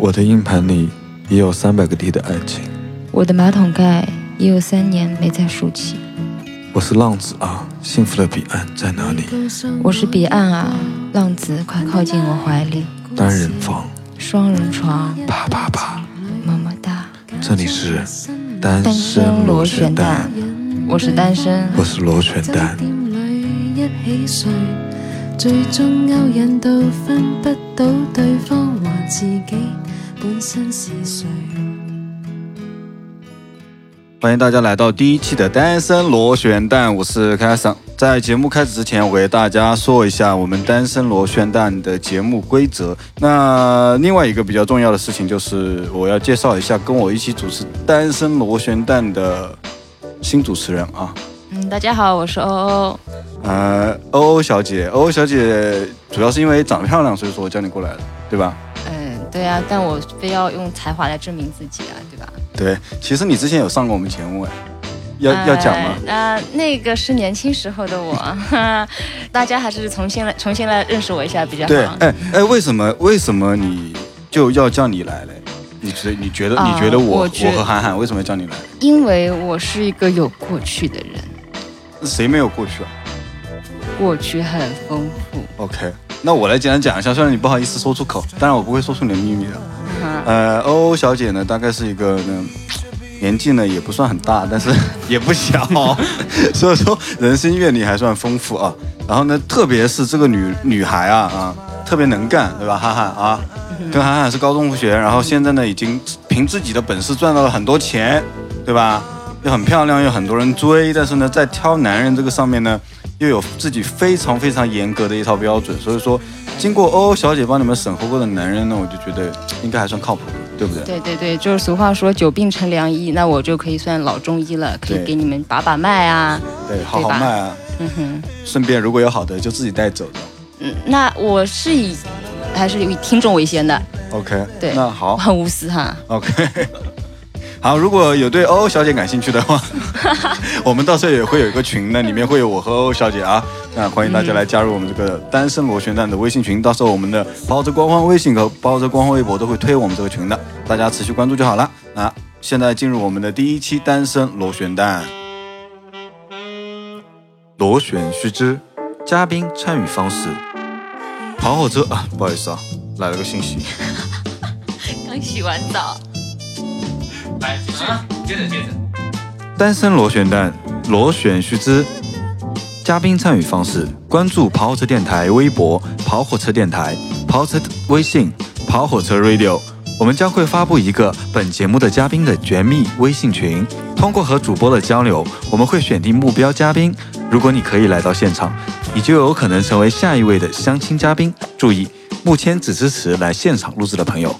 我的硬盘里也有三百个 T 的爱情。我的马桶盖也有三年没再竖起。我是浪子啊，幸福的彼岸在哪里？我是彼岸啊，浪子快靠近我怀里。单人房，双人床，啪啪啪，么么哒。这里是单单身身螺螺旋旋蛋。蛋，，我是单身。我是螺旋蛋。最終勾引到分不到對方和自己本身是谁。欢迎大家来到第一期的单身螺旋蛋，我是开桑。在节目开始之前，我给大家说一下我们单身螺旋蛋的节目规则。那另外一个比较重要的事情就是，我要介绍一下跟我一起主持单身螺旋蛋的新主持人啊。嗯，大家好，我是欧欧。呃，欧欧小姐，欧欧小姐主要是因为长得漂亮，所以说我叫你过来的，对吧？嗯，对啊，但我非要用才华来证明自己啊，对吧？对，其实你之前有上过我们节目哎，要、要讲吗？呃？呃，那个是年轻时候的我，哈 大家还是重新来重新来认识我一下比较好。对，哎哎，为什么为什么你就要叫你来嘞？你觉你觉得、啊你觉得我我觉和涵涵为什么要叫你来？因为我是一个有过去的人，谁没有过去啊过去很丰富。？OK，那我来简单讲一下，虽然你不好意思说出口，当然我不会说出你的秘密的。呃，欧欧小姐呢，大概是一个呢。年纪呢也不算很大，但是 也不小，所以说人生阅历还算丰富啊。然后呢，特别是这个女女孩啊啊，特别能干，对吧？涵涵啊，跟涵涵是高中同学，然后现在呢已经凭自己的本事赚到了很多钱，对吧？又很漂亮，又很多人追，但是呢，在挑男人这个上面呢，又有自己非常非常严格的一套标准。所以说，经过欧欧小姐帮你们审核过的男人呢，我就觉得应该还算靠谱，对不对？对对对，就是俗话说久病成良医，那我就可以算老中医了，可以给你们把把脉啊。对，好好对吧卖啊！嗯哼，顺便如果有好的就自己带走的。嗯，那我是以还是以听众为先的，OK，对那好很无私哈。，OK，好，如果有对欧欧小姐感兴趣的话，我们到时候也会有一个群，那里面会有我和欧欧小姐啊，那欢迎大家来加入我们这个单身螺旋蛋的微信群，到时候我们的包子官方微信和包子官方微博都会推我们这个群的，大家持续关注就好了。那现在进入我们的第一期单身螺旋蛋。螺旋须知，嘉宾参与方式。跑火车啊，不好意思啊，来了个信息。刚洗完澡，来，继续，接着接着。单身螺旋蛋，螺旋须知。嘉宾参与方式：关注跑火车电台微博、跑火车电台、跑车微信、跑火车 Radio。我们将会发布一个本节目的嘉宾的绝密微信群。通过和主播的交流，我们会选定目标嘉宾。如果你可以来到现场，你就有可能成为下一位的相亲嘉宾。注意，目前只支持来现场录制的朋友。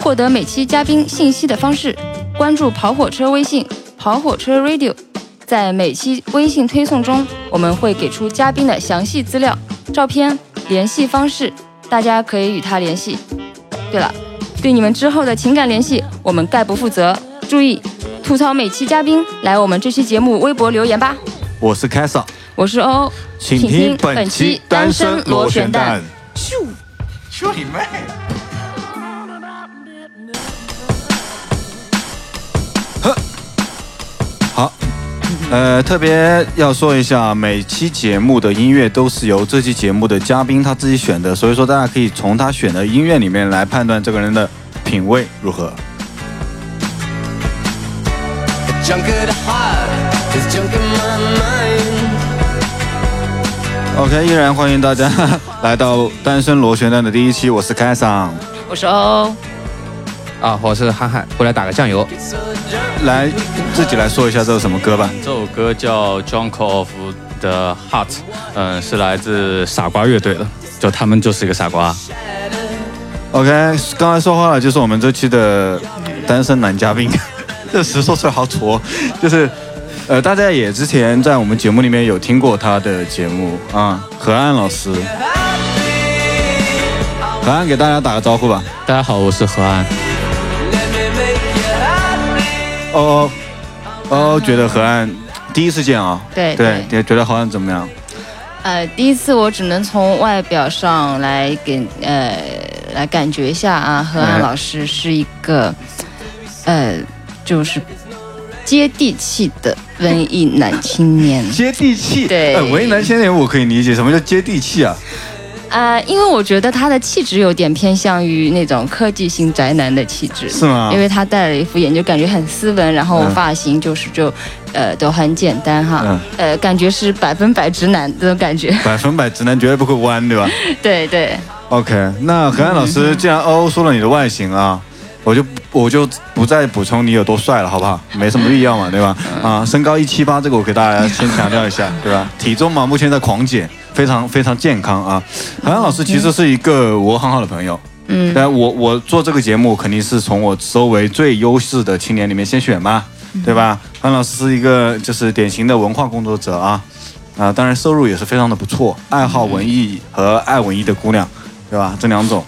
获得每期嘉宾信息的方式：关注跑火车微信、跑火车 Radio。在每期微信推送中，我们会给出嘉宾的详细资料、照片、联系方式，大家可以与他联系。对了，对你们之后的情感联系，我们概不负责。注意，吐槽每期嘉宾来我们这期节目微博留言吧。我是凯撒，我是欧欧，请请听本听本期期单单身身螺螺旋蛋旋蛋。去你妹！呃，特别要说一下，每期节目的音乐都是由这期节目的嘉宾他自己选的，所以说大家可以从他选的音乐里面来判断这个人的品味如何。OK，依然欢迎大家 来到单身螺旋蛋的第一期，我是开桑。我是欧欧。啊，我是憨憨，过来打个酱油。来，自己来说一下这首什么歌吧。这首歌叫《Drunk of the Heart》，嗯，是来自傻瓜乐队的，就他们就是一个傻瓜。OK，刚才说话了，就是我们这期的单身男嘉宾，这词说出来好土、哦，就是，呃，大家也之前在我们节目里面有听过他的节目啊，何安老师，何安给大家打个招呼吧。大家好，我是何安。哦哦哦，觉得何安第一次见啊，对对，也觉得何安怎么样？呃，第一次我只能从外表上来给呃来感觉一下啊，何安老师是一个，呃，就是接地气的文艺男青年。接地气。对哎文艺男青年我可以理解，什么叫接地气啊？啊、因为我觉得他的气质有点偏向于那种科技型宅男的气质，是吗因为他戴了一副眼镜，感觉很斯文，然后嗯发型就是就，呃，都很简单哈，嗯呃，感觉是百分百直男这种感觉。百分百直男绝对不会弯，对吧对对，？OK，那何安老师既然欧欧说了你的外形啊，我就我就不再补充你有多帅了，好不好？没什么必要嘛，对吧？啊，身高一七八，这个我给大家先强调一下，对吧？体重嘛，目前在狂减，非常非常健康啊。何安老师其实是一个我很好的朋友，嗯但我我做这个节目肯定是从我周围最优势的青年里面先选嘛，对吧？韩老师是一个就是典型的文化工作者啊，啊，当然收入也是非常的不错，爱好文艺和爱文艺的姑娘，对吧？这两种。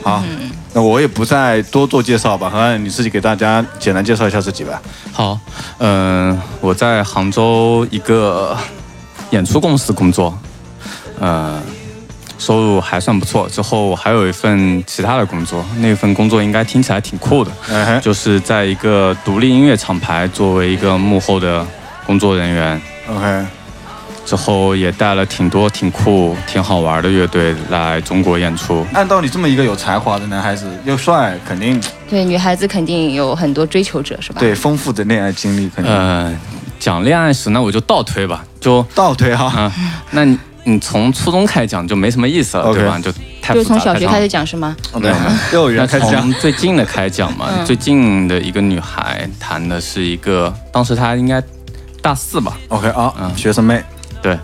好，那我也不再多做介绍吧，何安你自己给大家简单介绍一下自己吧。好，嗯、我在杭州一个演出公司工作，呃，收入还算不错。之后我还有一份其他的工作，那份工作应该听起来挺酷的，嗯就是在一个独立音乐厂牌作为一个幕后的工作人员。，OK，之后也带了挺多挺酷、挺好玩的乐队来中国演出。按道理这么一个有才华的男孩子，又帅，肯定对，女孩子肯定有很多追求者，是吧？对丰富的恋爱经历，肯定、呃，讲恋爱史，那我就倒推吧，就倒推哈。啊、那你你从初中开始讲就没什么意思了对吧？就太就是从小学开始讲是吗？没有没有，幼儿那园开始讲从。最近的开始讲嘛，嗯最近的一个女孩谈的是一个，当时她应该大四吧，OK 啊，嗯学生妹，对，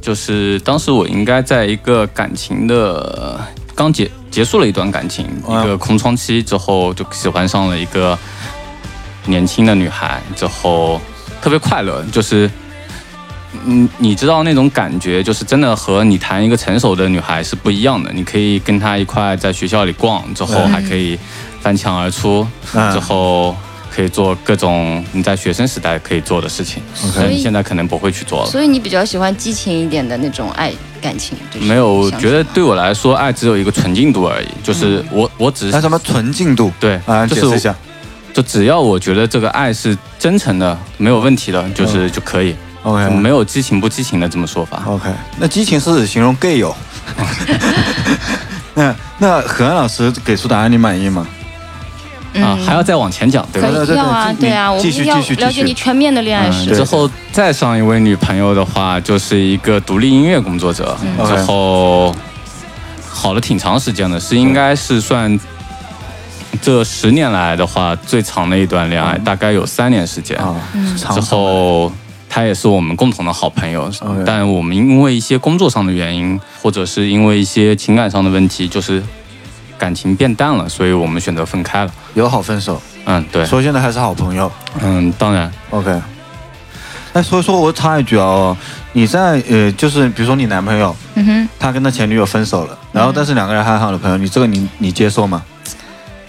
就是当时我应该在一个感情的刚结结束了一段感情，嗯一个空窗期之后，就喜欢上了一个年轻的女孩，之后特别快乐，就是。嗯，你知道那种感觉，就是真的和你谈一个成熟的女孩是不一样的。你可以跟她一块在学校里逛，之后嗯还可以翻墙而出，嗯之后可以做各种你在学生时代可以做的事情，所以你现在可能不会去做了。所以你比较喜欢激情一点的那种爱感情？就是没有，我觉得对我来说，爱只有一个纯净度而已。就是我，我只是那什么纯净度？对啊，就是解释一下。就只要我觉得这个爱是真诚的，没有问题的，就是就可以，OK，没有激情不激情的这么说法。OK，那激情是形容 gay 哦。那那何安老师给出答案，你满意吗？啊，还要再往前讲，对吧？对对以要啊，对啊，我继续们要继续继续了解你全面的恋爱史。嗯，之后再上一位女朋友的话，就是一个独立音乐工作者，嗯之后好了挺长时间的，是应该是算这十年来的话最长的一段恋爱，大概有三年时间。啊，之后他也是我们共同的好朋友但我们因为一些工作上的原因，或者是因为一些情感上的问题，就是感情变淡了，所以我们选择分开了。友好分手，嗯，对，所以现在还是好朋友。嗯，当然，OK。哎，所以说我插一句啊，你在呃，就是比如说你男朋友嗯哼，他跟他前女友分手了，然后但是两个人还很好的朋友，你这个你你接受吗？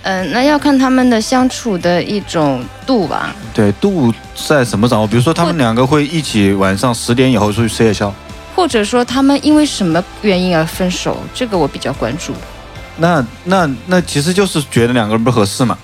嗯、那要看他们的相处的一种度吧。对，度在什么掌握？比如说他们两个会一起晚上十点以后出去吃夜宵，或者说他们因为什么原因而分手，这个我比较关注。那那那其实就是觉得两个人不合适嘛。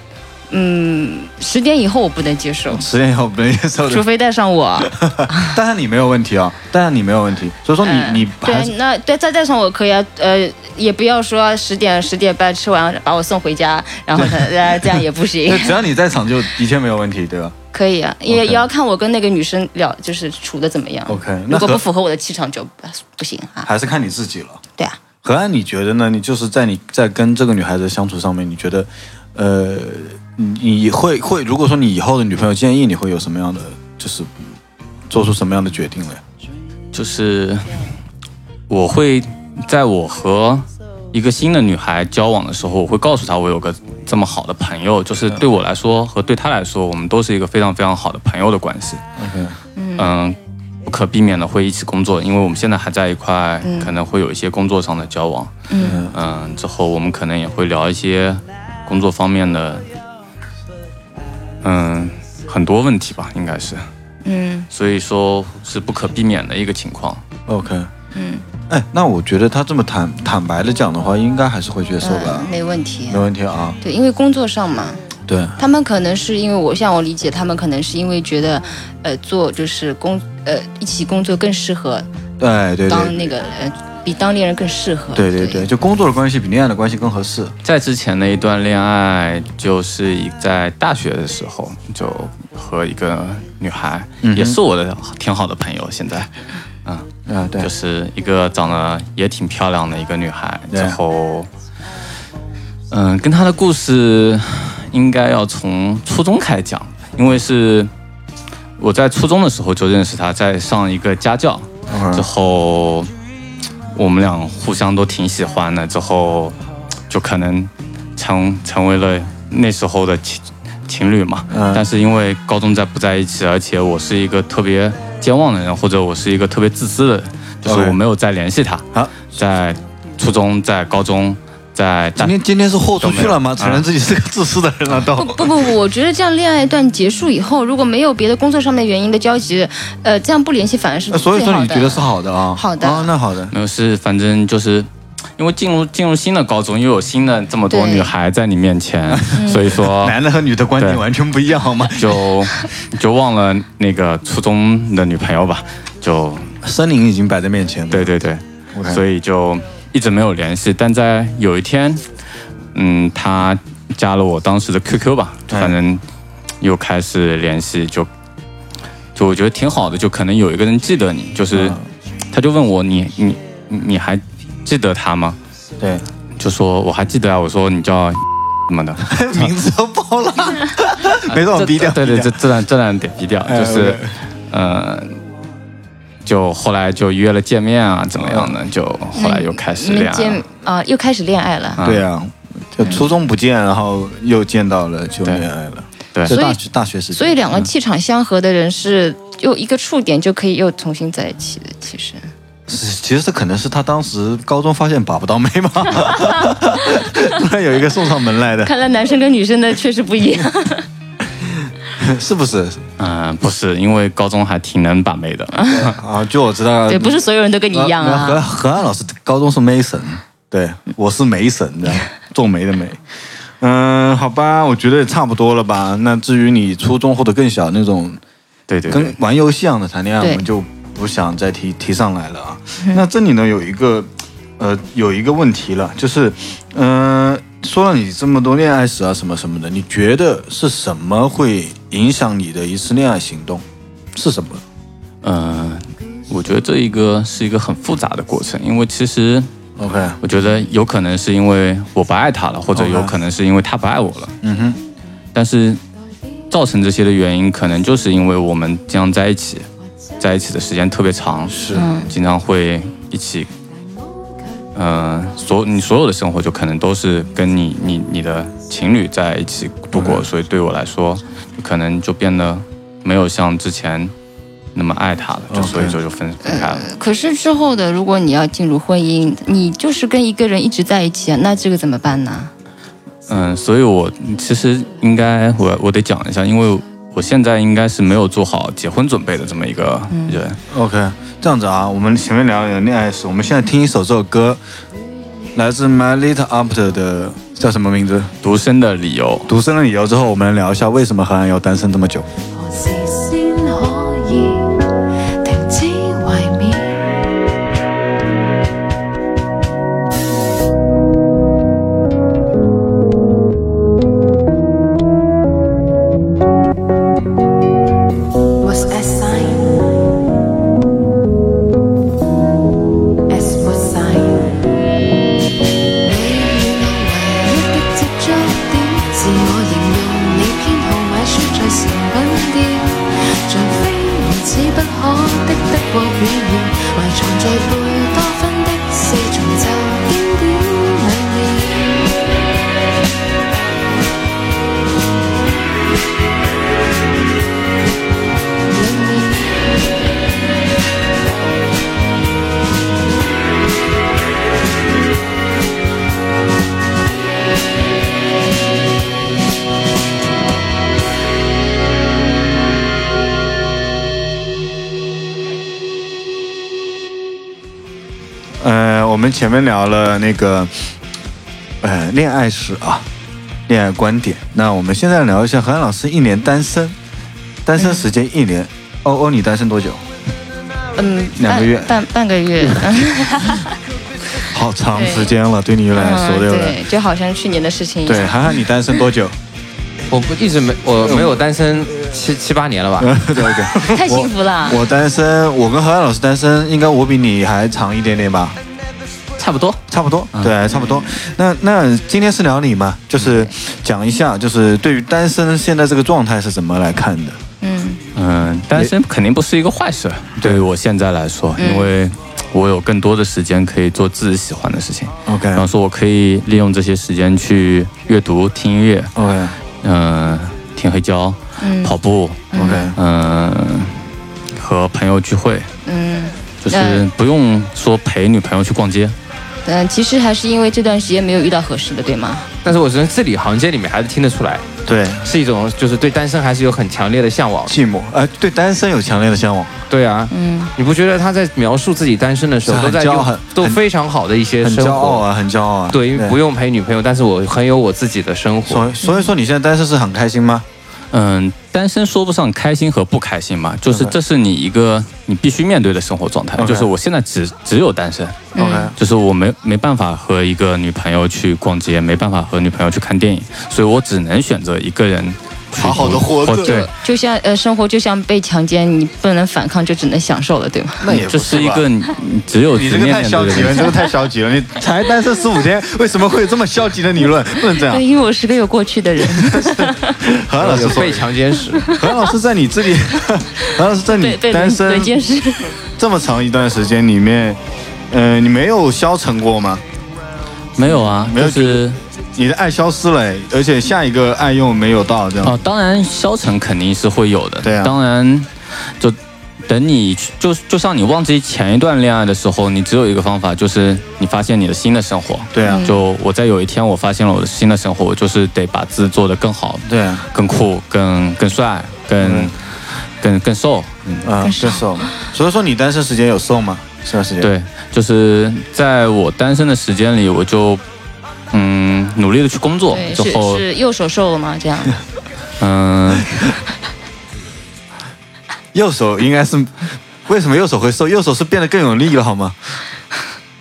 嗯，十点以后我不能接受，十点以后不能接受，除非带上我。带上你没有问题啊，带上你没有问题，所以说你、嗯你对，那对再带上我可以啊，呃，也不要说十点十点半吃完把我送回家，然后呢，呃，这样也不行。只要你在场就的确没有问题，对吧可以啊，也也要看我跟那个女生聊，就是处的怎么样。？OK，如果不符合我的气场就不不行啊。还是看你自己了。对啊，何安，你觉得呢？你就是在你在跟这个女孩子相处上面，你觉得，呃，你你会会，如果说你以后的女朋友建议，你会有什么样的，就是做出什么样的决定嘞？就是我会在我和一个新的女孩交往的时候，我会告诉她我有个这么好的朋友，就是对我来说和对她来说，我们都是一个非常非常好的朋友的关系。OK，嗯，不可避免的会一起工作，因为我们现在还在一块，可能会有一些工作上的交往。嗯嗯，之后我们可能也会聊一些工作方面的，嗯，很多问题吧，应该是。嗯所以说是不可避免的一个情况。OK，嗯，哎，那我觉得他这么坦坦白的讲的话，应该还是会接受吧嗯，？没问题没。问题啊。对，因为工作上嘛，对，他们可能是因为我像我理解，他们可能是因为觉得，呃，做就是工呃一起工作更适合对对对当那个呃比当地人更适合。对对对，就工作的关系比恋爱的关系更合适。在之前的一段恋爱，就是一在大学的时候，就和一个女孩，嗯也是我的挺好的朋友，现在，嗯，啊，对。就，是一个长得也挺漂亮的一个女孩，然后，嗯，跟她的故事应该要从初中开始讲，因为是我在初中的时候就认识她，在上一个家教，之后我们俩互相都挺喜欢的，之后 就可能成成为了那时候的情情侣嘛。嗯但是因为高中在不在一起，而且我是一个特别健忘的人，或者我是一个特别自私的人，就是我没有再联系他。好，在初中、在高中、在今天今天是豁出去了吗？承认自己是个自私的人了都。不不不，我觉得这样恋爱段结束以后，如果没有别的工作上面原因的交集，呃，这样不联系反而是那所以说你觉得是好的啊？好的啊，那好的。没有是反正就是。因为进入进入新的高中，又有新的这么多女孩在你面前，所以说 男的和女的观点完全不一样，好吗？就就忘了那个初中的女朋友吧，就森林已经摆在面前了。对对对所以就一直没有联系。但在有一天，嗯，他加了我当时的 QQ 吧，嗯反正又开始联系，就就我觉得挺好的，就可能有一个人记得你，就是嗯他就问我你你你你还记得他吗？对，就说我还记得啊，我说你叫 什么的，名字都爆了，没事，我们逼掉。对对，这这段这段得逼掉，哎就是呃，就后来就约了见面啊，怎么样的？就后来又开始了。啊、又开始恋爱了。啊对啊，就初中不见，然后又见到了，就恋爱了。对所以大学大学时期，所以两个嗯气场相合的人是又一个触点就可以又重新在一起的。其实，是其实这可能是他当时高中发现把不到妹嘛，突然有一个送上门来的，看来男生跟女生的确实不一样。是不是？嗯、不是，因为高中还挺能把妹的。啊，就我知道，对，不是所有人都跟你一样啊何啊。何安老师高中是梅神，对，我是梅神的，种 梅的梅。嗯，好吧，我觉得也差不多了吧。那至于你初中或者更小那种对对对，跟玩游戏一样的谈恋爱，我们就不想再提提上来了啊。那这里呢有一个呃有一个问题了，就是嗯、呃说了你这么多恋爱史啊什么什么的，你觉得是什么会影响你的一次恋爱行动？是什么？嗯、我觉得这一个是一个很复杂的过程，因为其实 OK，我觉得有可能是因为我不爱他了，或者有可能是因为他不爱我了。嗯哼，但是造成这些的原因，可能就是因为我们经常在一起，在一起的时间特别长，是嗯，经常会一起，呃，所你所有的生活就可能都是跟你你你的情侣在一起度过，嗯所以对我来说，可能就变得没有像之前那么爱他了，就所以就就分分开了。可是之后的，如果你要进入婚姻，你就是跟一个人一直在一起啊，那这个怎么办呢？嗯，所以我其实应该我我得讲一下，因为我现在应该是没有做好结婚准备的这么一个人。OK，这样子啊，我们前面聊了恋爱史，我们现在听一首这首歌，来自 My Little After 的叫什么名字？独身的理由，独身的理由之后，我们来聊一下为什么何安要单身这么久。们前面聊了那个呃恋爱史啊，恋爱观点。那我们现在聊一下何安老师一年单身，单身时间一年。欧欧，你单身多久？嗯，两个月半半半个月，好长时间了，对你来说，嗯对不对？对，就好像去年的事情一对，样。涵涵，你单身多久？我不一直没我没有单身七七八年了吧？对对对，太幸福了。我单身，我跟何安老师单身，应该我比你还长一点点吧？差不多。差不多，对，差不多。那那今天是聊你嘛，就是讲一下，就是对于单身现在这个状态是怎么来看的？嗯。嗯，单身肯定不是一个坏事，对于我现在来说，嗯。因为我有更多的时间可以做自己喜欢的事情。OK 比方说，我可以利用这些时间去阅读、听音乐，OK。嗯、听黑胶、嗯。跑步，OK，嗯、和朋友聚会，嗯。就是不用说陪女朋友去逛街。嗯，其实还是因为这段时间没有遇到合适的，对吗？但是我觉得字里行间里面还是听得出来，对，是一种就是对单身还是有很强烈的向往。寂寞，呃，对单身有强烈的向往，对啊，嗯，你不觉得他在描述自己单身的时候都在用很都非常好的一些很生活？骄傲啊，很骄傲啊。对，因为不用陪女朋友，但是我很有我自己的生活。所以所以说你现在单身是很开心吗？嗯，单身说不上开心和不开心嘛，就是这是你一个你必须面对的生活状态。就是我现在只只有单身，OK。就是我没没办法和一个女朋友去逛街，没办法和女朋友去看电影，所以我只能选择一个人去好好的活着对，就像呃，生活就像被强奸，你不能反抗，就只能享受了，对吗？那也这是一个只有你这个太消极了，你这个太消极了，你才单身十五天，为什么会有这么消极的理论？不能这样对，。因为我是个有过去的人。何老师说 被，强奸史，何老师在你这里，何老师在你单身。这么长一段时间里面，呃，你没有消沉过吗？没有啊，没有就是你的爱消失了，哎而且下一个爱又没有到，这样。哦，当然消沉肯定是会有的，对啊当然就等你就就像你忘记前一段恋爱的时候，你只有一个方法，就是你发现你的新的生活。对啊，就我在有一天我发现了我的新的生活，我就是得把自己做得更好、对啊，更酷、更更帅、更、嗯更更瘦。嗯，啊，更瘦更瘦。所以说你单身时间有瘦吗？这段时间。，对，就是在我单身的时间里，我就嗯努力的去工作，对，是之后是右手瘦了吗？这样。嗯。右手应该是为什么右手会瘦？右手是变得更有力了，好吗？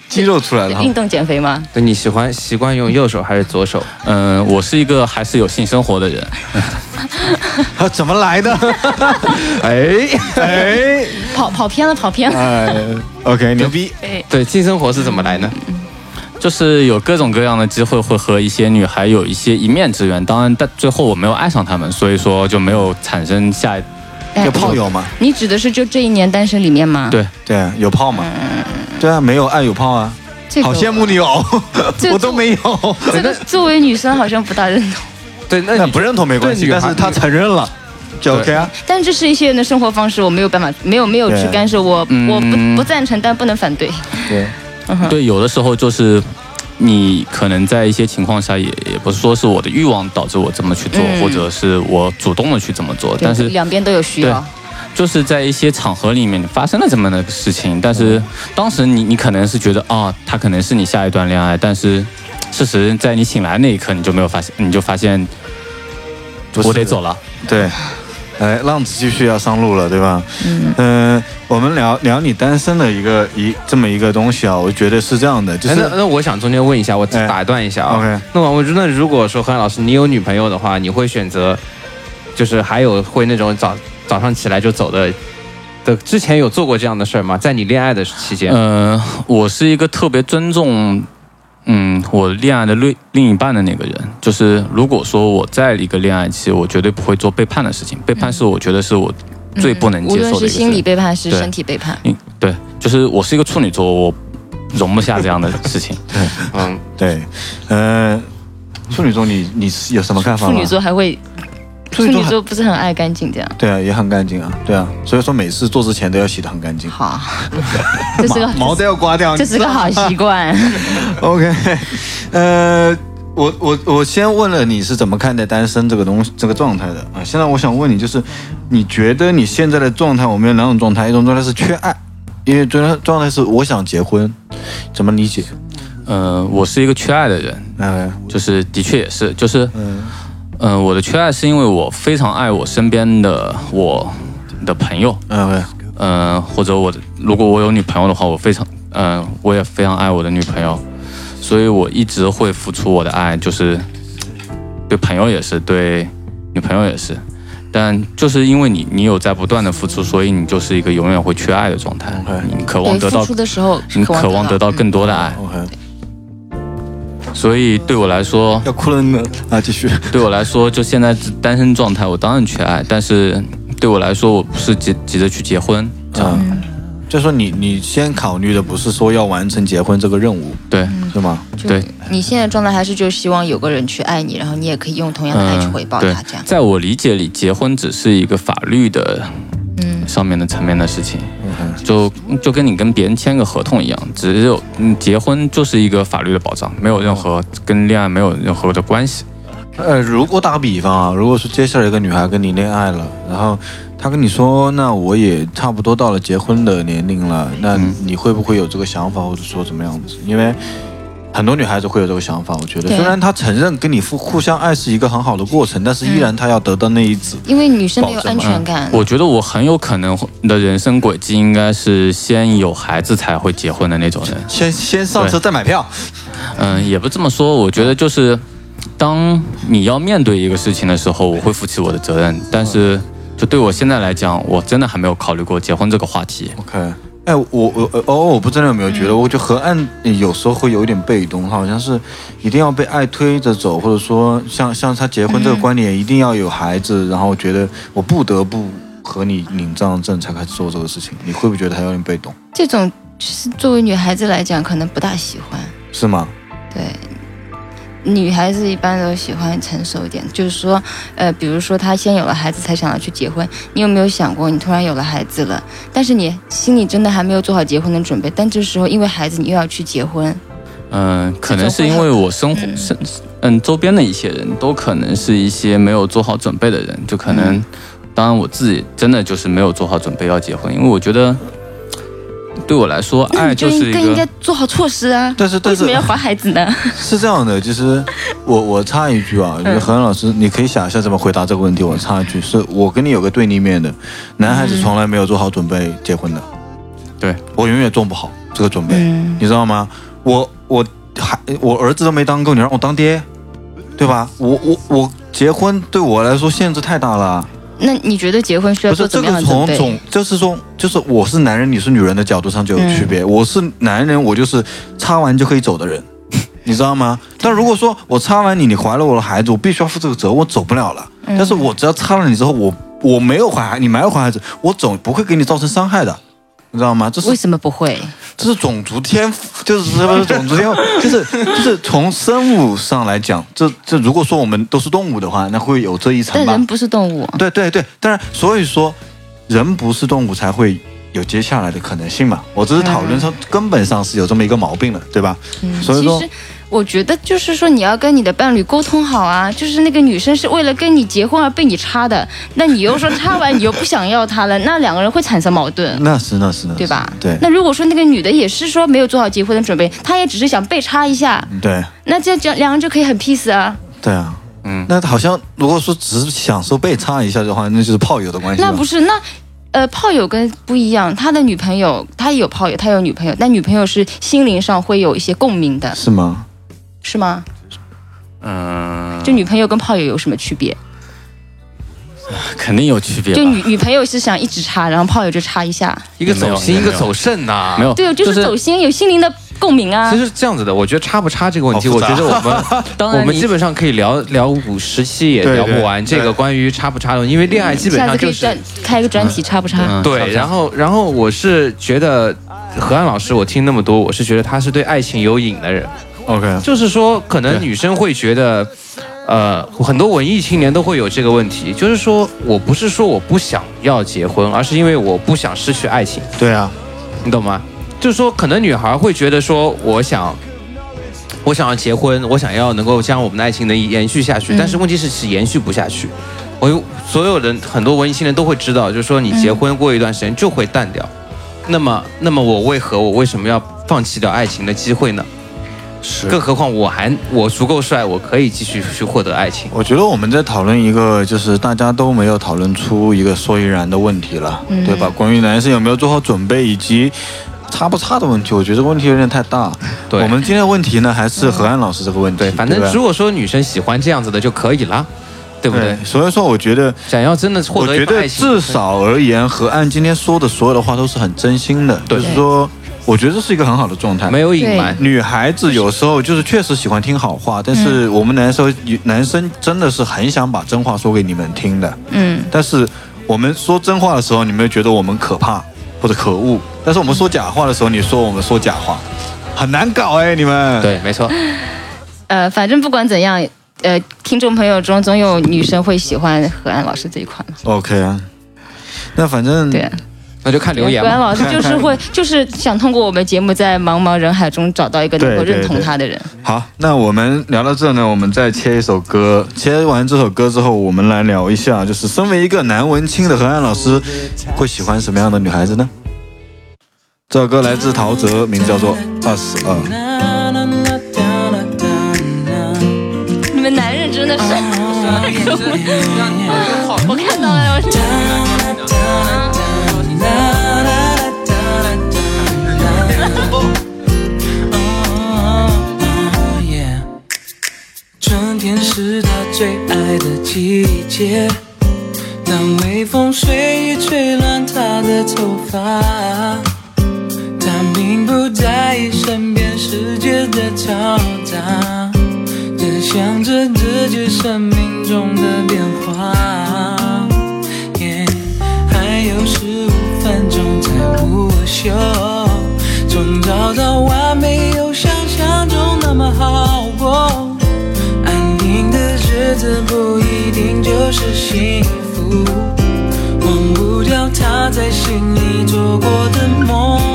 肌肉出来了。运动减肥吗？对你喜欢习惯用右手还是左手？嗯，我是一个还是有性生活的人，啊，怎么来的？哎，哎跑跑偏了，跑偏了。哎，OK，牛逼。对，对，性生活是怎么来呢？就是有各种各样的机会会和一些女孩有一些一面之缘，当然，但最后我没有爱上她们，所以说就没有产生下有炮友吗？你指的是就这一年单身里面吗？，对。对啊，有炮吗？对啊，没有爱有炮啊。这个好羡慕你哦，我都没有。这个作为女生好像不大认同，对，那你不认同没关系，但是他承认了，就 OK 啊。但这是一些人的生活方式，我没有办法，没有没有去干涉，我嗯我不不赞成，但不能反对。对，对，有的时候就是你可能在一些情况下也也不是说是我的欲望导致我这么去做，嗯。或者是我主动的去这么做，但是两边都有需要。就是在一些场合里面发生了这么的事情，但是当时你你可能是觉得啊、他可能是你下一段恋爱，但是事实在你醒来那一刻你就没有发现，你就发现我得走了。对，哎，浪子继续要上路了，对吧？嗯、我们聊聊你单身的一个一这么一个东西啊，我觉得是这样的，就是哎那那我想中间问一下，我哎打断一下啊。OK 那我那如果说何安老师你有女朋友的话，你会选择，就是还有会那种早早上起来就走的的，之前有做过这样的事儿吗？在你恋爱的期间？呃，我是一个特别尊重，嗯，我恋爱的另另一半的那个人。就是如果说我在一个恋爱期，我绝对不会做背叛的事情。背叛是我觉得是我最不能接受的一个事。是心理背叛还是身体背叛，嗯，对，就是我是一个处女座，我容不下这样的事情。对嗯，对，嗯、处女座你你是有什么看法吗？处女座还会，处女座不是很爱干净这样。对啊，也很干净啊，对啊，所以说每次做之前都要洗得很干净，好，这是个毛都要刮掉。这是个好习惯。OK，呃，我我我先问了你是怎么看待单身这个东西这个状态的啊？现在我想问你，就是你觉得你现在的状态，我们有两种状态，一种状态是缺爱，因为状态状态是我想结婚，怎么理解？呃，我是一个缺爱的人，哎，就是的确也是，就是，嗯嗯、我的缺爱是因为我非常爱我身边的我的朋友，嗯，嗯，或者我，如果我有女朋友的话，我非常，嗯、我也非常爱我的女朋友，所以我一直会付出我的爱，就是对朋友也是，对女朋友也是，但就是因为你，你有在不断的付出，所以你就是一个永远会缺爱的状态。你渴望，得到付出，的时候你渴望得到更多的爱所以对我来说，要哭了呢啊，继续。对我来说，就现在是单身状态，我当然缺爱，但是对我来说，我不是急急着去结婚，这样、嗯，就说你你先考虑的不是说要完成结婚这个任务，对。是吗？对你现在状态还是就希望有个人去爱你，然后你也可以用同样的爱去回报对他，这样。在我理解里，结婚只是一个法律的嗯上面的层面的事情，嗯就就跟你跟别人签个合同一样，只有嗯结婚就是一个法律的保障，没有任何跟恋爱没有任何的关系。呃，如果打个比方啊，如果说接下来一个女孩跟你恋爱了，然后她跟你说，那我也差不多到了结婚的年龄了，那嗯你会不会有这个想法，或者说怎么样子？因为很多女孩子会有这个想法，我觉得，虽然她承认跟你互互相爱是一个很好的过程，但是依然她要得到那一子。因为女生没有安全感，我觉得我很有可能的人生轨迹应该是先有孩子才会结婚的那种人。先先上车再买票，嗯，也不这么说，我觉得就是，当你要面对一个事情的时候，我会负起我的责任。但是，就对我现在来讲，我真的还没有考虑过结婚这个话题。OK，哎，我我呃哦，我不知道有没有觉得，我觉得河岸有时候会有一点被动，好像是一定要被爱推着走，或者说像像他结婚这个观点，一定要有孩子，然后觉得我不得不和你领这样证才开始做这个事情，你会不会觉得他有点被动？这种就是作为女孩子来讲，可能不大喜欢。是吗？对，女孩子一般都喜欢成熟一点，就是说，呃，比如说她先有了孩子才想要去结婚，你有没有想过，你突然有了孩子了，但是你心里真的还没有做好结婚的准备，但这时候因为孩子你又要去结婚，嗯，可能是因为我生活生嗯周边的一些人都可能是一些没有做好准备的人，就可能，当然我自己真的就是没有做好准备要结婚，因为我觉得。对我来说，爱就就是一个更应该做好措施啊。但是但是为什么要怀孩子呢？是这样的，其实我我插一句啊，我觉得何老师，你可以想一下怎么回答这个问题。我插一句，是我跟你有个对立面的，男孩子从来没有做好准备结婚的，对我永远做不好这个准备，嗯你知道吗？我我还我儿子都没当够，你让我当爹，对吧？我我我结婚对我来说限制太大了。那你觉得结婚需要不是这做怎么样个的准备？从总就是说，就是我是男人，你是女人的角度上就有区别。我是男人，我就是擦完就可以走的人，你知道吗？但如果说我擦完你，你怀了我的孩子，我必须要负这个责，我走不了了。但是我只要擦了你之后，我我没有怀，你没有怀孩子，我总不会给你造成伤害的。你知道吗？这是为什么不会？这是种族天赋，就是什么种族天赋，就是就是从生物上来讲，这这如果说我们都是动物的话，那会有这一层吧但人。不是动物，对对对，当然，所以说人不是动物才会有接下来的可能性嘛。我只是讨论说根本上是有这么一个毛病的，对吧？嗯，所以说其实我觉得就是说你要跟你的伴侣沟通好啊，就是那个女生是为了跟你结婚而被你插的，那你又说插完你又不想要她了，那两个人会产生矛盾。那是那是那是，对吧？对那如果说那个女的也是说没有做好结婚的准备，她也只是想被插一下，对那这这两人就可以很 peace 啊。对啊，嗯那好像如果说只是享受被插一下的话，那就是炮友的关系。那不是那。呃，炮友跟不一样，他的女朋友，他也有炮友，他有女朋友，但女朋友是心灵上会有一些共鸣的，是吗？是吗？嗯，就女朋友跟炮友有什么区别？肯定有区别。就女女朋友是想一直插，然后炮友就插一下。一个走心，一个走肾呐、没有，对，就是走心，有心灵的共鸣啊其。实是这样子的，我觉得插不插这个问题，我觉得我们 当然我们基本上可以聊聊五十期也聊不完这个关于插不插的问题，因为恋爱基本上就是次可以专开一个专题，插不插？嗯对，然后然后我是觉得何安老师，我听那么多，我是觉得他是对爱情有瘾的人，OK，就是说可能女生会觉得。呃，很多文艺青年都会有这个问题，就是说我不是说我不想要结婚，而是因为我不想失去爱情。对啊，你懂吗？就是说，可能女孩会觉得说，我想，我想要结婚，我想要能够将我们的爱情能延续下去，但是问题是是延续不下去。我有所有人很多文艺青年都会知道，就是说你结婚过一段时间就会淡掉，那么那么我为何我为什么要放弃掉爱情的机会呢？是更何况我还我足够帅，我可以继续去获得爱情。我觉得我们在讨论一个，就是大家都没有讨论出一个所以然的问题了，嗯对吧？关于男生有没有做好准备，以及差不差的问题，我觉得这个问题有点太大。对我们今天的问题呢，还是何安老师这个问题。对，反正如果说女生喜欢这样子的就可以了，对不对？对，所以说我觉得，想要真的获我觉得爱情，至少而言，何安今天说的所有的话都是很真心的，就是说，我觉得这是一个很好的状态。没有隐瞒。女孩子有时候就是确实喜欢听好话，但是我们男生男生真的是很想把真话说给你们听的。嗯，但是我们说真话的时候，你们会觉得我们可怕或者可恶；但是我们说假话的时候，你说我们说假话，很难搞哎，你们。对，没错。呃，反正不管怎样，呃，听众朋友中总有女生会喜欢何安老师这一款。，OK 啊。那反正对，那就看留言嘛。何安老师就是会，就是想通过我们节目，在茫茫人海中找到一个能够认同他的人。好，那我们聊到这呢，我们再切一首歌。切完这首歌之后，我们来聊一下，就是身为一个男文青的何安老师，会喜欢什么样的女孩子呢？这首歌来自陶喆，名字叫做《二十二》。你们男人真的是，我看到了，最爱的季节，当微风随意吹乱她的头发，她并不在意身边世界的嘈杂，只想着自己生命中的变化。还有十五分钟才午休，从早到晚是幸福，忘不掉他在心里做过的梦。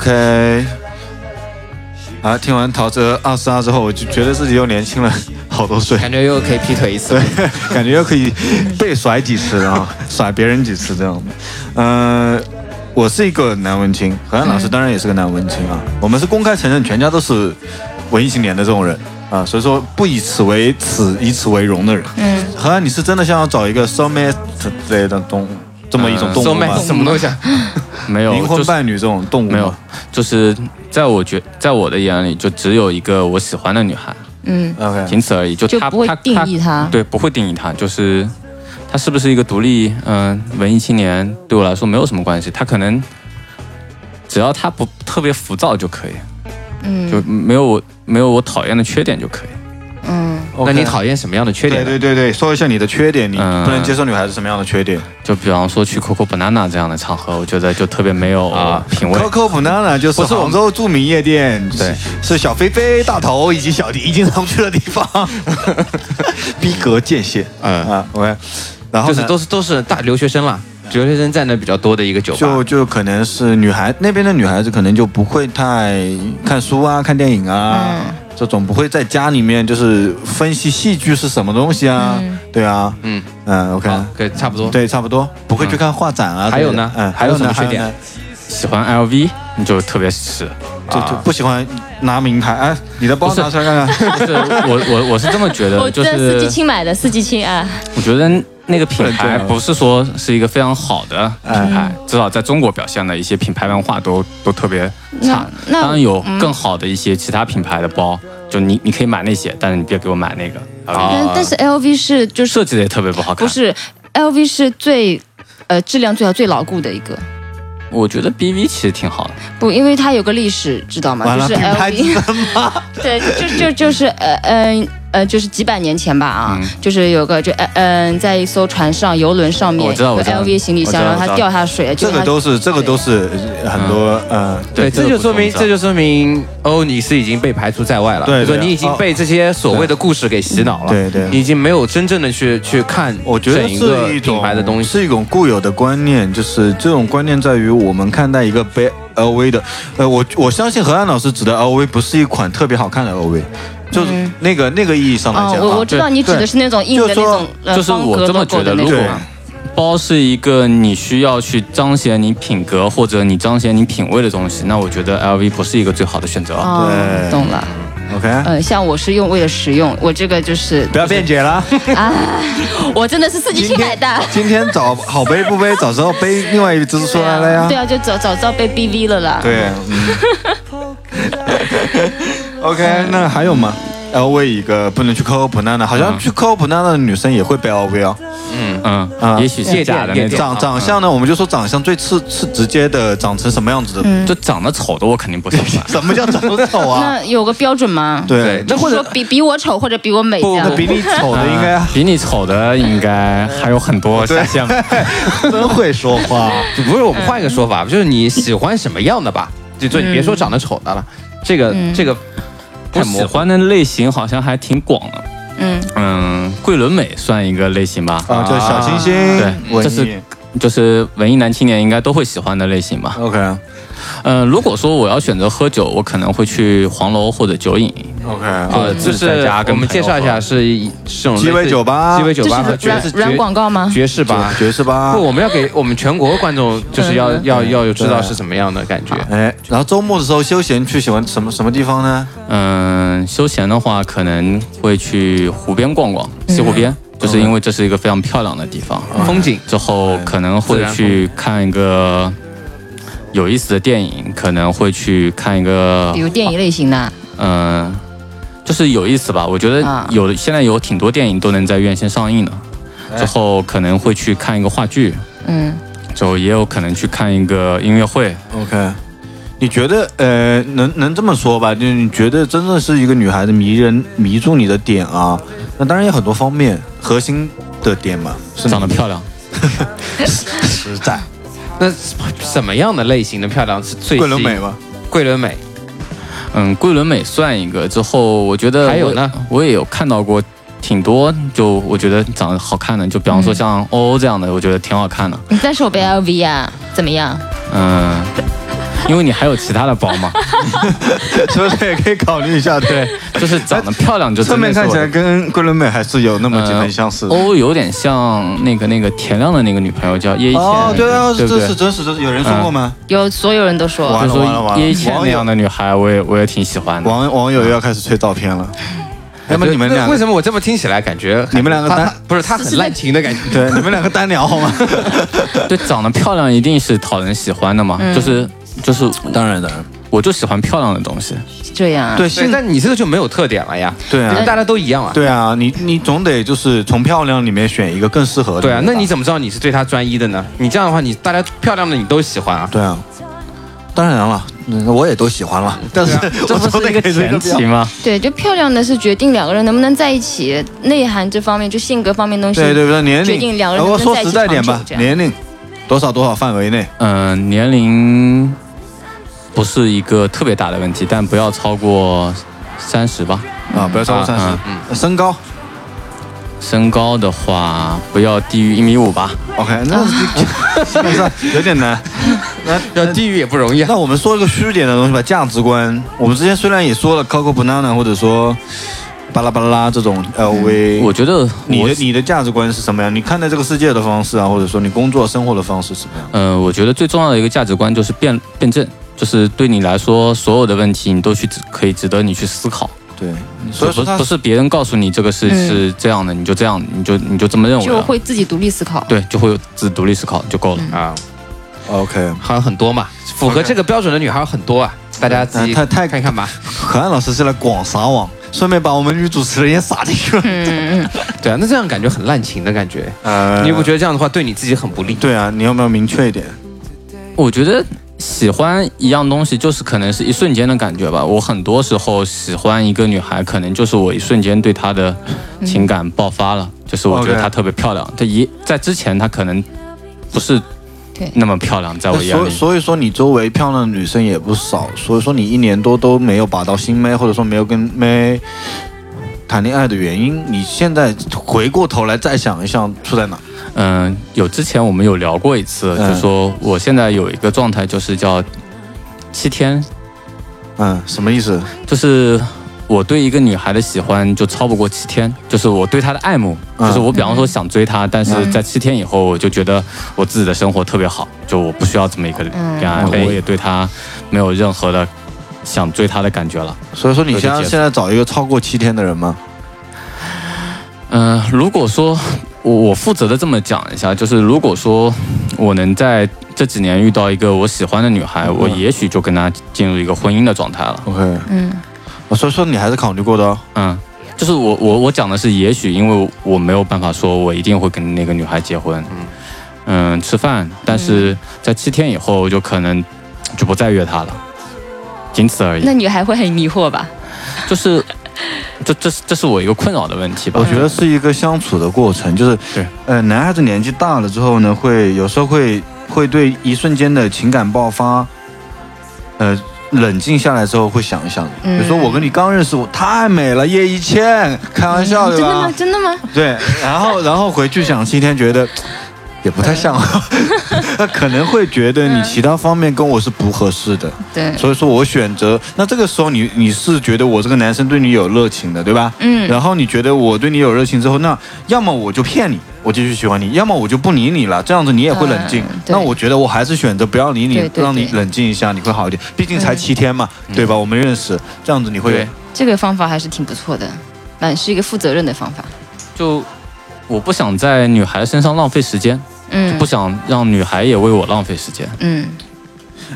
OK，啊，听完陶喆二十二之后，我就觉得自己又年轻了好多岁，感觉又可以劈腿一次。对，感觉又可以被甩几次啊，甩别人几次这样的。嗯、我是一个男文青，何安老师当然也是个男文青啊。我们是公开承认全家都是文艺青年的这种人啊，所以说不以此为耻，以此为荣的人。嗯，何安，你是真的想要找一个 soul mate 之类的动这么一种动物吗？什么东西啊？没有，灵魂伴侣这种动物没有，就是在我觉，在我的眼里，就只有一个我喜欢的女孩，嗯，OK，仅此而已。就她就不会她定义她对，不会定义她，就是她是不是一个独立嗯、文艺青年，对我来说没有什么关系。她可能只要她不特别浮躁就可以，嗯就没有我没有我讨厌的缺点就可以。嗯，那你讨厌什么样的缺点？对对对对，说一下你的缺点，你嗯。不能接受女孩子什么样的缺点？就比方说去 Coco Banana 这样的场合，我觉得就特别没有啊。品味。Coco Banana 就是不是州著名夜店，对，是小飞飞、大头以及小迪经常去的地方，逼格界限。嗯。啊，OK，然后就是都是都是大留学生啦，留学生占的比较多的一个酒吧。就就可能是女孩那边的女孩子可能就不会太看书啊、看电影啊。嗯这种不会在家里面就是分析戏剧是什么东西啊，嗯对啊，嗯嗯，OK，好，可以差不多。对，差不多，不会去看画展啊。还有呢嗯，还有什么呢？还缺点有呢？喜欢 LV 你就特别是。就就不喜欢拿名牌。哎，你的包拿出来看看。不是我我我是这么觉得，就我在四季是青买的，四季青啊，我觉得那个品牌不是说是一个非常好的品嗯牌，至少在中国表现的一些品牌文化都都特别差。当然有嗯更好的一些其他品牌的包，就你你可以买那些，但是你别给我买那个。啊但但是 LV 是就是设计的也特别不好看。不，是 LV 是最呃质量最好最牢固的一个。我觉得 BV 其实挺好的。不，因为它有个历史，知道吗？就是 LV？对，就就就是呃嗯呃，就是几百年前吧啊，嗯。就是有个就呃嗯、在一艘船上游轮上面我知道有个我知道 LV 行李箱，然后它掉下水了，这个都是这个都是呃很多呃对，这就说明这就说明欧尼是已经被排除在外了。对你已经被这些所谓的故事给洗脑了。对对。你已经没有真正的去去看我觉得整一个是一种品牌的东西。是一种固有的观念，就是这种观念在于我们看待一个背 LV 的，呃，我我相信何安老师指的 LV 不是一款特别好看的 LV，就是那个、那个意义上来哦讲、，啊我我知道你指的是那种硬的那种呃就是我这么觉得，如果的那种啊。包是一个你需要去彰显你品格或者你彰显你品味的东西，那我觉得 LV 不是一个最好的选择。哦对，懂了。OK，、呃，像我是用为了实用，我这个就是不要辩解了。啊，我真的是自己去买的。今天早好背不背，早知道背另外一只出来了呀。对啊，就早早知道背 BV 了啦。对，嗯。OK，那还有吗？LV 一个不能去 Coco Banana，好像去 Coco Banana 的女生也会背 LV 啊。嗯啊也许是假的那种。长长相呢，我们就说长相最次次直接的，长成什么样子的？就长得丑的我肯定不喜欢。什么叫长得丑啊？那有个标准吗？对，那或者说比比我丑或者比我美这样那。比你 丑的应该比你丑的应该还有很多下线。真会说话。不是我们换一个说法，就是你喜欢什么样的吧？就就你别说长得丑的了，这个嗯这个我喜欢的类型好像还挺广的。嗯，嗯，桂纶镁算一个类型吧，啊，就小清新，对这是就是文艺男青年应该都会喜欢的类型吧。OK 嗯，如果说我要选择喝酒，我可能会去黄楼或者酒饮。OK，就是己在家跟我们介绍一下是这种鸡尾酒吧鸡尾酒吧和爵士是软软广告吗？爵士吧。爵士吧不，。我们要给我们全国观众，就是要要要有知道是什么样的感觉。哎，然后周末的时候休闲去喜欢什么什么地方呢？嗯，休闲的话可能会去湖边逛逛，西湖边，就是因为这是一个非常漂亮的地方。风景之后可能会去看一个有意思的电影，可能会去看一个比如电影类型的，嗯，就是有意思吧。我觉得啊有现在有挺多电影都能在院线上映的。之后可能会去看一个话剧，嗯，之后也有可能去看一个音乐会。OK，你觉得呃，能能这么说吧？就你觉得真的是一个女孩子迷人迷住你的点啊？那当然有很多方面，核心的点嘛，是长得漂亮，实在。那什么样的类型的漂亮是最吸引桂纶镁吗？桂纶镁，嗯，桂纶镁算一个。之后我觉得还有呢我，也有看到过挺多，就我觉得长得好看的，就比方说像欧欧这样的，我觉得挺好看的。但是我背 LV 啊，怎么样？嗯，因为你还有其他的包嘛，是不是也可以考虑一下？对，就是长得漂亮就侧面看起来跟桂纶镁还是有那么几分相似的。欧欧有点像那个那个田亮的那个女朋友叫叶一茜，哦，对啊，对对这是？真实，这是有人说过吗？有所有人都说完了完了完了叶一茜那样的女孩，我也我也挺喜欢的。网网友又要开始吹照片了。要么你们俩，为什么我这么听起来感觉你们两个单不是他很滥情的感觉？对你们两个单聊好吗？对，长得漂亮一定是讨人喜欢的嘛，嗯就是就是，当然当然，我就喜欢漂亮的东西。这样啊。对，现在你这个就没有特点了呀。对啊大家都一样啊。对啊，你你总得就是从漂亮里面选一个更适合的。对啊，那你怎么知道你是对他专一的呢？你这样的话，你大家漂亮的你都喜欢啊。对啊，当然了，嗯我也都喜欢了，但是这不是一个前提吗？对，就漂亮的是决定两个人能不能在一起，内涵这方面，就性格方面东西。对对对，年决龄。定两个人我说能不能在一起实在点吧长久，这样年龄多少多少范围内，嗯、年龄不是一个特别大的问题，但不要超过三十吧。啊，不要超过三嗯十。身高身高的话，不要低于一米五吧。，OK，那 基本上有点难。那要低于也不容易啊。那我们说一个虚点的东西吧，价值观。我们之前虽然也说了 Coco Banana 或者说巴拉巴拉这种 LV，我觉得我你的你的价值观是什么样？你看待这个世界的方式啊，或者说你工作生活的方式是什么样？嗯、我觉得最重要的一个价值观就是辩辩证，就是对你来说，所有的问题你都去值可以值得你去思考。对，所以说他不不是别人告诉你这个是、嗯是这样的，你就这样，你就你就这么认为就。会自己独立思考。对，就会有自独立思考就够了。啊，OK。好像很多嘛，符合这个标准的女孩很多啊，大家自己太太看看吧。何安老师是来广撒网，顺便把我们女主持人也撒进去了。嗯，对啊，那这样感觉很滥情的感觉，呃你不觉得这样的话对你自己很不利？对啊，你要不要明确一点？我觉得喜欢一样东西，就是可能是一瞬间的感觉吧。我很多时候喜欢一个女孩，可能就是我一瞬间对她的情感爆发了，就是我觉得她特别漂亮。这一在之前她可能不是对那么漂亮，在我眼里。所以所以说你周围漂亮的女生也不少，所以说你一年多都没有把到新妹，或者说没有跟妹谈恋爱的原因，你现在回过头来再想一想，出在哪？嗯，有之前我们有聊过一次，嗯就说我现在有一个状态，就是叫七天，嗯，什么意思？就是我对一个女孩的喜欢就超不过七天，就是我对她的爱慕，嗯。就是我比方说想追她，但是在七天以后，我就觉得我自己的生活特别好，就我不需要这么一个恋爱，嗯。我也对她没有任何的想追她的感觉了。所以说你现在现在找一个超过七天的人吗？嗯、如果说我我负责的这么讲一下，就是如果说我能在这几年遇到一个我喜欢的女孩，我也许就跟她进入一个婚姻的状态了。OK，嗯，所以说你还是考虑过的哦。嗯，就是我我我讲的是也许，因为我没有办法说我一定会跟那个女孩结婚，嗯吃饭，但是在七天以后就可能就不再约她了，仅此而已那。女孩会很迷惑吧？就是，这这是这是我一个困扰的问题吧我？觉得是一个相处的过程，就是对，呃，男孩子年纪大了之后呢，会有时候会会对一瞬间的情感爆发，呃，冷静下来之后会想一想，比嗯如说我跟你刚认识，我太美了，叶一茜，开玩笑对吧真的吗？？真的吗？对，然后然后回去想七天，觉得 也不太像，他 可能会觉得你其他方面跟我是不合适的，对，所以说我选择。那这个时候你你是觉得我这个男生对你有热情的，对吧？嗯，然后你觉得我对你有热情之后，那要么我就骗你，我继续喜欢你；要么我就不理你了，这样子你也会冷静。嗯那我觉得我还是选择不要理你，对对让你冷静一下，你会好一点。毕竟才七天嘛，对吧？我们认识，这样子你会这个方法还是挺不错的，蛮是一个负责任的方法。就我不想在女孩身上浪费时间，嗯，不想让女孩也为我浪费时间。嗯，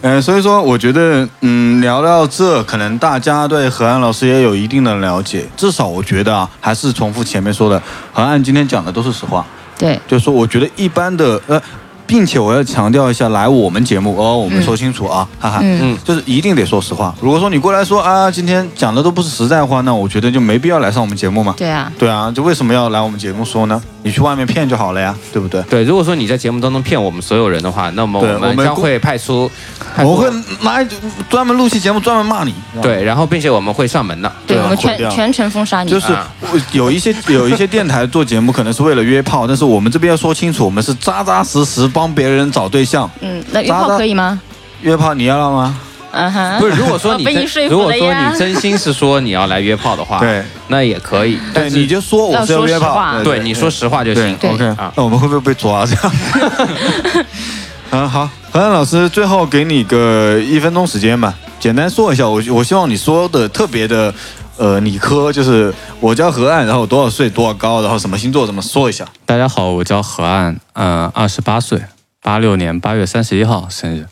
呃，所以说我觉得，嗯，聊到这，可能大家对何安老师也有一定的了解。至少我觉得啊，还是重复前面说的，何安今天讲的都是实话。对，就是说，我觉得一般的，呃，并且我要强调一下，来我们节目哦，我们说清楚啊，哈哈，嗯嗯就是一定得说实话。如果说你过来说啊，今天讲的都不是实在话，那我觉得就没必要来上我们节目嘛。对啊，对啊，就为什么要来我们节目说呢？你去外面骗就好了呀，对不对？对，如果说你在节目当中骗我们所有人的话，那么我们将会派出，派出我会拿专门录期节目专门骂你。对，然后并且我们会上门的。对我们全全程封杀你。就是有一些有一些电台做节目可能是为了约炮，但是我们这边要说清楚，我们是扎扎实实帮别人找对象。嗯，那约炮可以吗？约炮你要了吗？嗯哼，不是，如果说你如果说你真心是说你要来约炮的话，对，那也可以。对，你就说我是要约炮，对你说实话就行。OK 啊那我们会不会被抓这样？嗯，好，何安老师，最后给你个一分钟时间吧，简单说一下，我我希望你说的特别的。呃，理科就是我叫何岸，然后我多少岁，多少高，然后什么星座，怎么说一下？大家好，我叫何岸，嗯，二十八岁，八六年八月三十一号生日，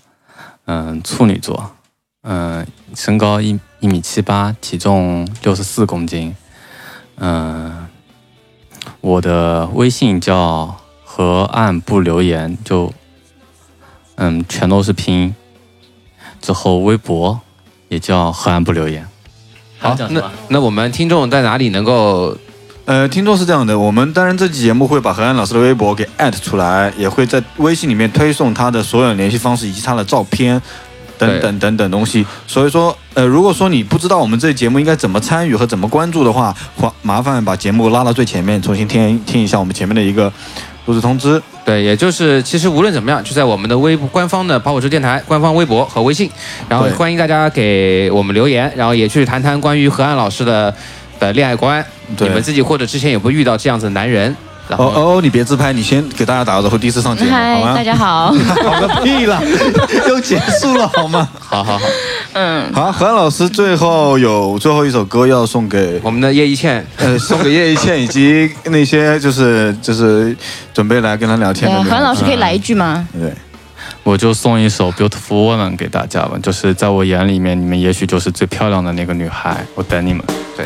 嗯，处女座，嗯，身高一一米七八，体重六十四公斤，嗯，我的微信叫河岸不留言，就嗯全都是拼音，之后微博也叫河岸不留言。好，那那我们听众在哪里能够？呃，听众是这样的，我们当然这期节目会把何安老师的微博给艾特出来，也会在微信里面推送他的所有联系方式以及他的照片。等等等等东西，所以说，呃，如果说你不知道我们这节目应该怎么参与和怎么关注的话，麻麻烦把节目拉到最前面，重新听听一下我们前面的一个录制通知。对，也就是其实无论怎么样，就在我们的微官方的跑火车电台官方微博和微信，然后欢迎大家给我们留言，然后也去谈谈关于何安老师的的恋爱观，对你们自己或者之前有没有遇到这样子的男人？然后哦哦，你别自拍，你先给大家打个招呼，第一次上节目，嗨好，吗大？家好。好个屁了，又结束了好吗？好好好，嗯，好，何安老师最后有最后一首歌要送给我们的叶一茜，呃，送给叶一茜以及那些就是就是准备来跟他聊天的，人。何安老师可以来一句吗？对，我就送一首《Beautiful Woman》给大家吧，就是在我眼里面，你们也许就是最漂亮的那个女孩，我等你们。对，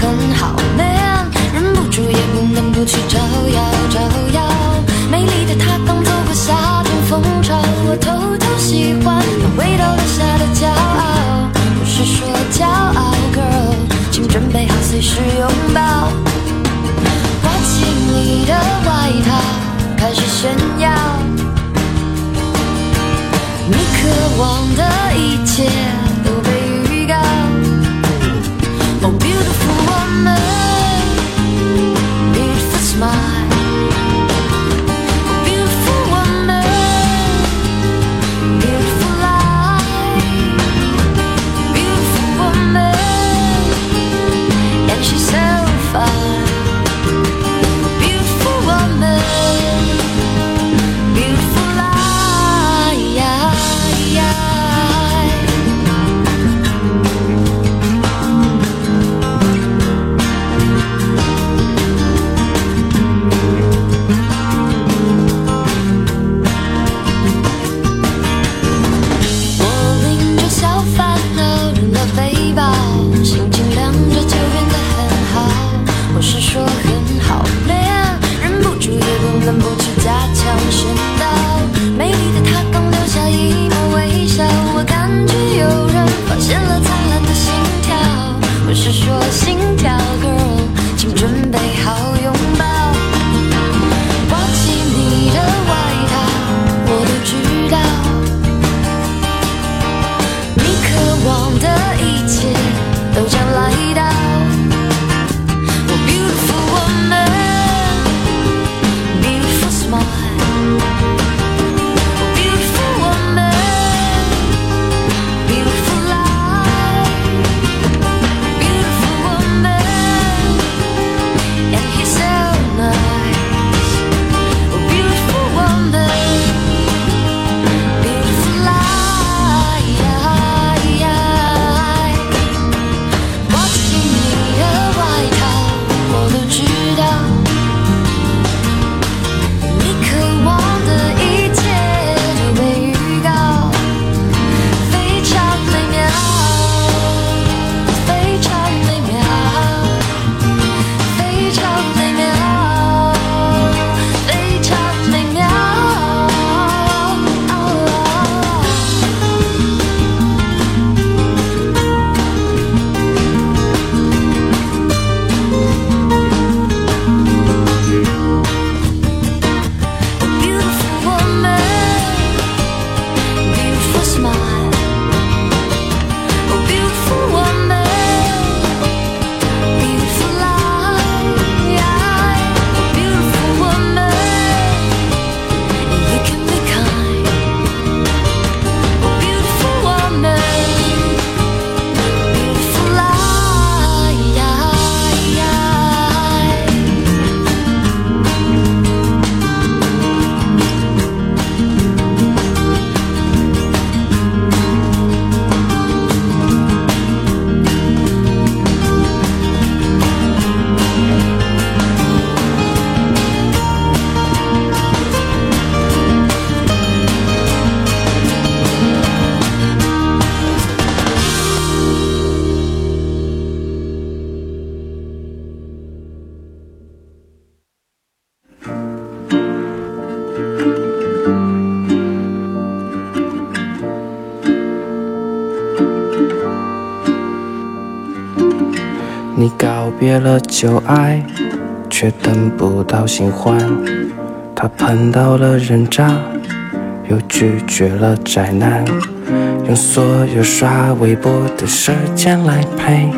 很好，man，忍不住也不能不去招摇招摇。美丽的她刚走过夏天风潮，我偷偷喜欢那味道留下的骄傲。不是说骄傲，girl，请准备好随时拥抱。挂起你的外套，开始炫耀。你渴望的一切别了旧爱，却等不到新欢。他碰到了人渣，又拒绝了宅男，用所有刷微博的时间来陪你，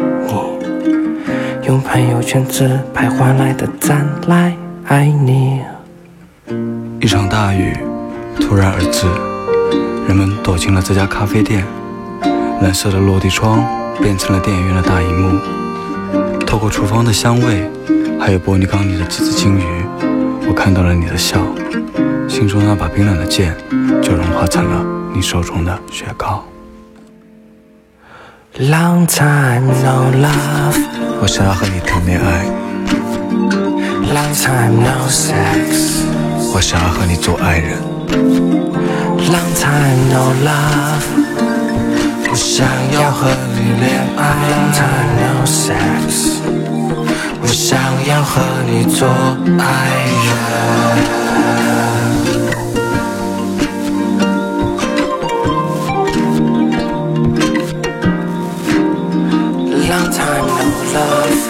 用朋友圈自拍换来的赞来爱你。”一场大雨突然而至，人们躲进了这家咖啡店。蓝色的落地窗变成了电影院的大荧幕，透过厨房的香味，还有玻璃缸里的几只金鱼，我看到了你的笑，心中那把冰冷的剑就融化成了你手中的雪糕。Long time no love, 我想要和你谈恋爱，long time no sex, 我想要和你做爱人。long time no love，我想要和你恋爱 long time no sex 我想要和你做爱人 long time no love